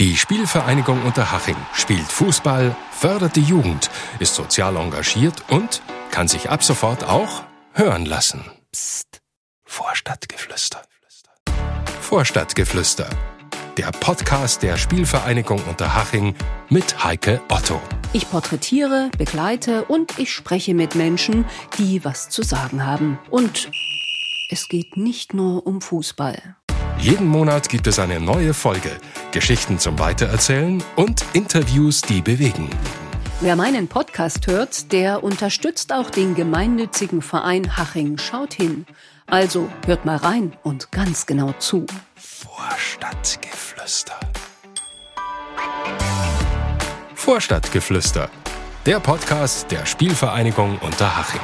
Die Spielvereinigung Unterhaching spielt Fußball, fördert die Jugend, ist sozial engagiert und kann sich ab sofort auch hören lassen. Psst. Vorstadtgeflüster. Vorstadtgeflüster. Der Podcast der Spielvereinigung Unterhaching mit Heike Otto. Ich porträtiere, begleite und ich spreche mit Menschen, die was zu sagen haben. Und es geht nicht nur um Fußball. Jeden Monat gibt es eine neue Folge, Geschichten zum Weitererzählen und Interviews, die bewegen. Wer meinen Podcast hört, der unterstützt auch den gemeinnützigen Verein Haching Schaut hin. Also hört mal rein und ganz genau zu. Vorstadtgeflüster. Vorstadtgeflüster. Der Podcast der Spielvereinigung Unterhaching.